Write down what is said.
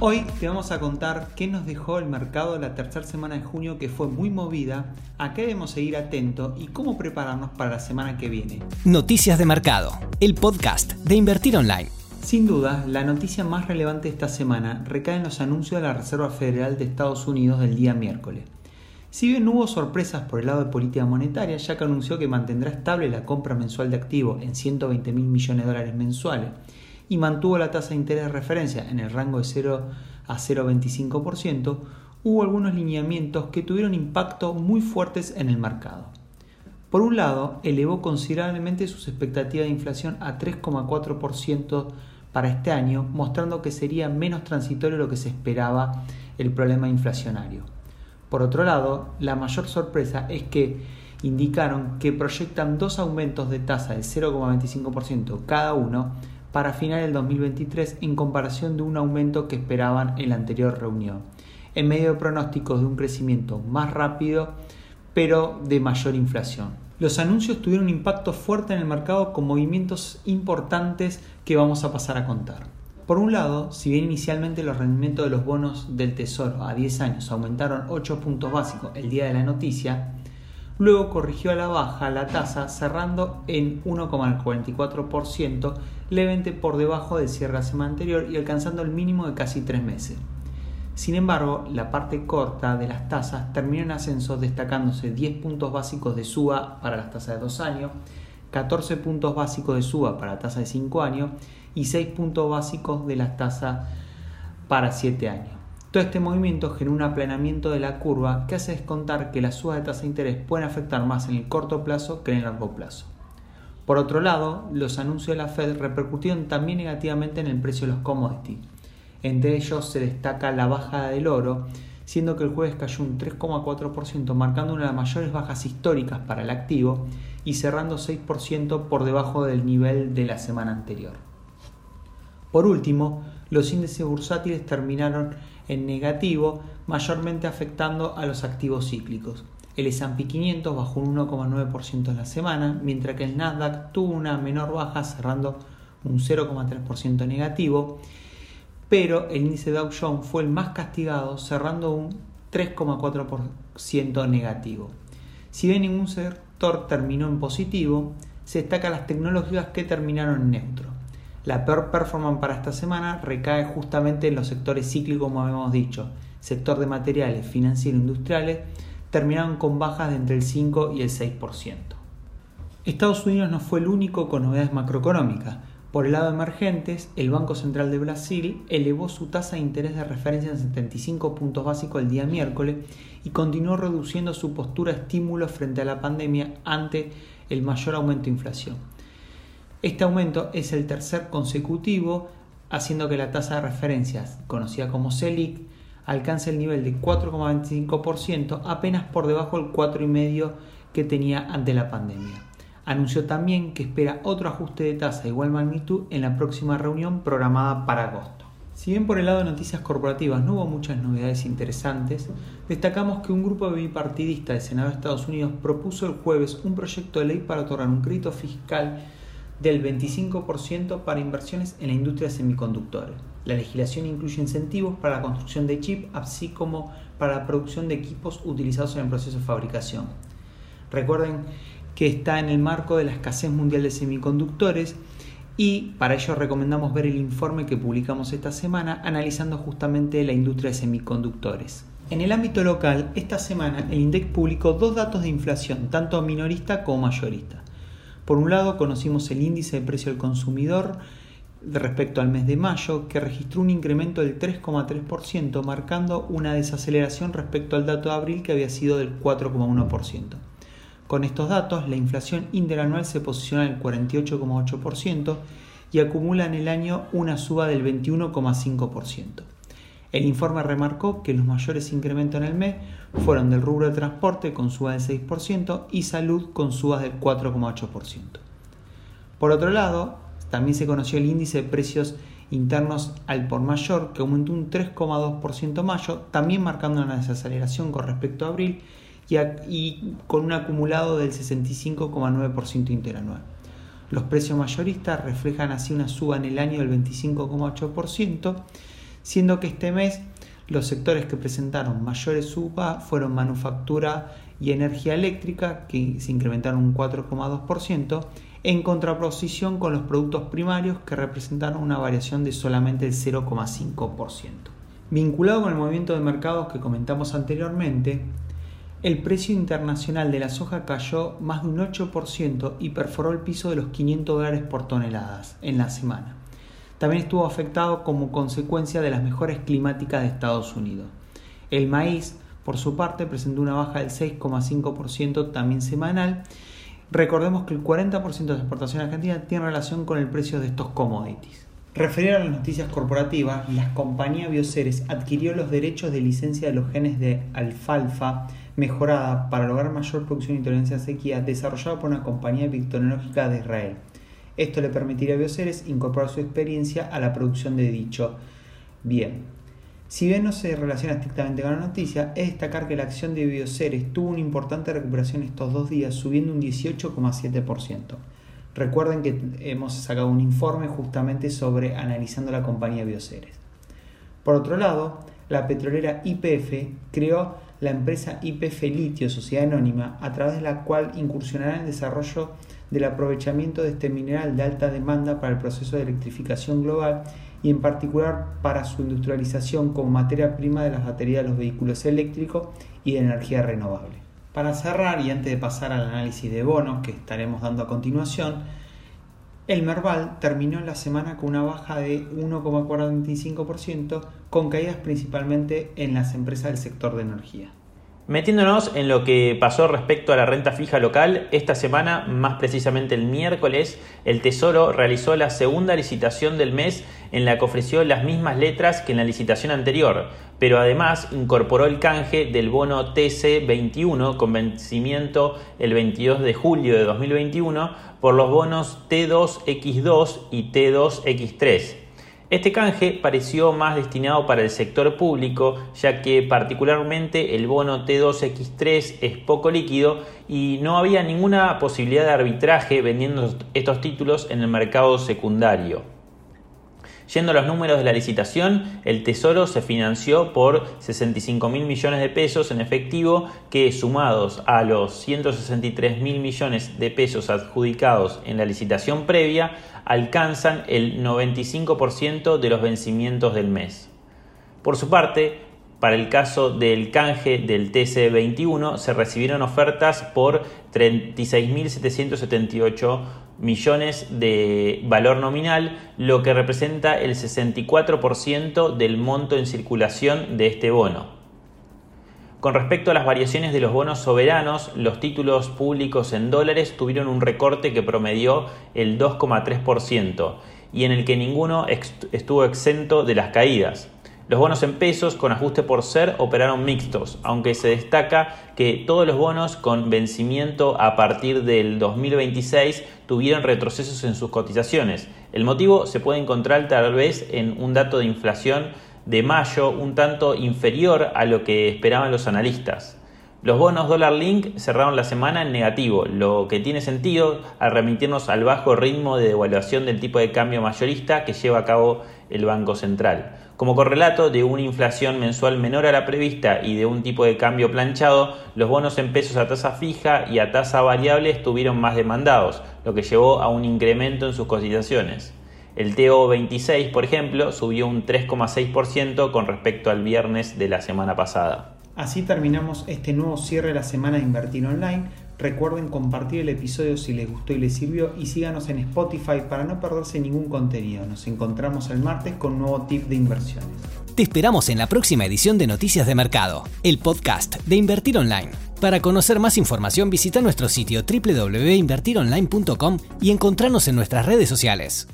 Hoy te vamos a contar qué nos dejó el mercado la tercera semana de junio que fue muy movida, a qué debemos seguir atentos y cómo prepararnos para la semana que viene. Noticias de Mercado, el podcast de Invertir Online. Sin duda, la noticia más relevante de esta semana recae en los anuncios de la Reserva Federal de Estados Unidos del día miércoles. Si bien hubo sorpresas por el lado de política monetaria, ya que anunció que mantendrá estable la compra mensual de activos en 120 mil millones de dólares mensuales y mantuvo la tasa de interés de referencia en el rango de 0 a 0,25%, hubo algunos lineamientos que tuvieron impacto muy fuertes en el mercado. Por un lado, elevó considerablemente sus expectativas de inflación a 3,4% para este año, mostrando que sería menos transitorio lo que se esperaba el problema inflacionario. Por otro lado, la mayor sorpresa es que indicaron que proyectan dos aumentos de tasa de 0,25% cada uno para final del 2023 en comparación de un aumento que esperaban en la anterior reunión, en medio de pronósticos de un crecimiento más rápido pero de mayor inflación. Los anuncios tuvieron un impacto fuerte en el mercado con movimientos importantes que vamos a pasar a contar. Por un lado, si bien inicialmente los rendimientos de los bonos del Tesoro a 10 años aumentaron 8 puntos básicos el día de la noticia, Luego corrigió a la baja la tasa cerrando en 1,44%, levemente por debajo del cierre de la semana anterior y alcanzando el mínimo de casi tres meses. Sin embargo, la parte corta de las tasas terminó en ascenso destacándose 10 puntos básicos de suba para las tasas de 2 años, 14 puntos básicos de suba para la tasa de 5 años y 6 puntos básicos de las tasas para 7 años. Todo este movimiento genera un aplanamiento de la curva que hace descontar que las subas de tasa de interés pueden afectar más en el corto plazo que en el largo plazo. Por otro lado, los anuncios de la Fed repercutieron también negativamente en el precio de los commodities. Entre ellos se destaca la bajada del oro, siendo que el jueves cayó un 3,4%, marcando una de las mayores bajas históricas para el activo y cerrando 6% por debajo del nivel de la semana anterior. Por último, los índices bursátiles terminaron en negativo, mayormente afectando a los activos cíclicos. El S&P 500 bajó un 1,9% en la semana, mientras que el Nasdaq tuvo una menor baja cerrando un 0,3% negativo, pero el índice Dow Jones fue el más castigado cerrando un 3,4% negativo. Si bien ningún sector terminó en positivo, se destacan las tecnológicas que terminaron en neutro. La peor performance para esta semana recae justamente en los sectores cíclicos, como habíamos dicho. Sector de materiales, financieros, industriales, terminaron con bajas de entre el 5 y el 6%. Estados Unidos no fue el único con novedades macroeconómicas. Por el lado de emergentes, el Banco Central de Brasil elevó su tasa de interés de referencia en 75 puntos básicos el día miércoles y continuó reduciendo su postura de estímulo frente a la pandemia ante el mayor aumento de inflación. Este aumento es el tercer consecutivo, haciendo que la tasa de referencias, conocida como CELIC, alcance el nivel de 4,25%, apenas por debajo del 4,5% que tenía ante la pandemia. Anunció también que espera otro ajuste de tasa de igual magnitud en la próxima reunión programada para agosto. Si bien por el lado de noticias corporativas no hubo muchas novedades interesantes, destacamos que un grupo bipartidista del Senado de Estados Unidos propuso el jueves un proyecto de ley para otorgar un crédito fiscal del 25% para inversiones en la industria de semiconductores. La legislación incluye incentivos para la construcción de chips, así como para la producción de equipos utilizados en el proceso de fabricación. Recuerden que está en el marco de la escasez mundial de semiconductores y para ello recomendamos ver el informe que publicamos esta semana analizando justamente la industria de semiconductores. En el ámbito local, esta semana el INDEC publicó dos datos de inflación, tanto minorista como mayorista. Por un lado, conocimos el índice de precio del consumidor respecto al mes de mayo, que registró un incremento del 3,3%, marcando una desaceleración respecto al dato de abril que había sido del 4,1%. Con estos datos, la inflación interanual se posiciona en el 48,8% y acumula en el año una suba del 21,5%. El informe remarcó que los mayores incrementos en el mes fueron del rubro de transporte con subas del 6% y salud con subas del 4,8%. Por otro lado, también se conoció el índice de precios internos al por mayor que aumentó un 3,2% mayo, también marcando una desaceleración con respecto a abril y, y con un acumulado del 65,9% interanual. Los precios mayoristas reflejan así una suba en el año del 25,8%, siendo que este mes los sectores que presentaron mayores subas fueron manufactura y energía eléctrica, que se incrementaron un 4,2%, en contraposición con los productos primarios, que representaron una variación de solamente el 0,5%. Vinculado con el movimiento de mercados que comentamos anteriormente, el precio internacional de la soja cayó más de un 8% y perforó el piso de los 500 dólares por toneladas en la semana también estuvo afectado como consecuencia de las mejores climáticas de Estados Unidos. El maíz, por su parte, presentó una baja del 6,5% también semanal. Recordemos que el 40% de la exportación argentina tiene relación con el precio de estos commodities. Referido a las noticias corporativas, la compañía Bioceres adquirió los derechos de licencia de los genes de alfalfa mejorada para lograr mayor producción y tolerancia a sequía desarrollada por una compañía victológica de Israel. Esto le permitiría a Bioceres incorporar su experiencia a la producción de dicho bien. Si bien no se relaciona estrictamente con la noticia, es destacar que la acción de Bioceres tuvo una importante recuperación estos dos días, subiendo un 18,7%. Recuerden que hemos sacado un informe justamente sobre analizando la compañía Bioceres. Por otro lado, la petrolera IPF creó la empresa IPF Litio Sociedad Anónima, a través de la cual incursionará en el desarrollo del aprovechamiento de este mineral de alta demanda para el proceso de electrificación global y en particular para su industrialización como materia prima de las baterías de los vehículos eléctricos y de energía renovable. Para cerrar y antes de pasar al análisis de bonos que estaremos dando a continuación, el Merval terminó la semana con una baja de 1,45% con caídas principalmente en las empresas del sector de energía. Metiéndonos en lo que pasó respecto a la renta fija local, esta semana, más precisamente el miércoles, el Tesoro realizó la segunda licitación del mes en la que ofreció las mismas letras que en la licitación anterior, pero además incorporó el canje del bono TC21 con vencimiento el 22 de julio de 2021 por los bonos T2X2 y T2X3 este canje pareció más destinado para el sector público, ya que particularmente el bono T2X3 es poco líquido y no había ninguna posibilidad de arbitraje vendiendo estos títulos en el mercado secundario. Yendo a los números de la licitación, el Tesoro se financió por 65 mil millones de pesos en efectivo que sumados a los 163 mil millones de pesos adjudicados en la licitación previa alcanzan el 95% de los vencimientos del mes. Por su parte, para el caso del canje del TC21 se recibieron ofertas por 36.778 millones de valor nominal, lo que representa el 64% del monto en circulación de este bono. Con respecto a las variaciones de los bonos soberanos, los títulos públicos en dólares tuvieron un recorte que promedió el 2,3% y en el que ninguno estuvo exento de las caídas. Los bonos en pesos con ajuste por ser operaron mixtos, aunque se destaca que todos los bonos con vencimiento a partir del 2026 tuvieron retrocesos en sus cotizaciones. El motivo se puede encontrar tal vez en un dato de inflación de mayo un tanto inferior a lo que esperaban los analistas. Los bonos dólar link cerraron la semana en negativo, lo que tiene sentido al remitirnos al bajo ritmo de devaluación del tipo de cambio mayorista que lleva a cabo el Banco Central. Como correlato de una inflación mensual menor a la prevista y de un tipo de cambio planchado, los bonos en pesos a tasa fija y a tasa variable estuvieron más demandados, lo que llevó a un incremento en sus cotizaciones. El TO26, por ejemplo, subió un 3,6% con respecto al viernes de la semana pasada. Así terminamos este nuevo cierre de la semana de Invertir Online. Recuerden compartir el episodio si les gustó y les sirvió y síganos en Spotify para no perderse ningún contenido. Nos encontramos el martes con un nuevo tip de inversiones. Te esperamos en la próxima edición de Noticias de Mercado, el podcast de Invertir Online. Para conocer más información visita nuestro sitio www.invertironline.com y encontrarnos en nuestras redes sociales.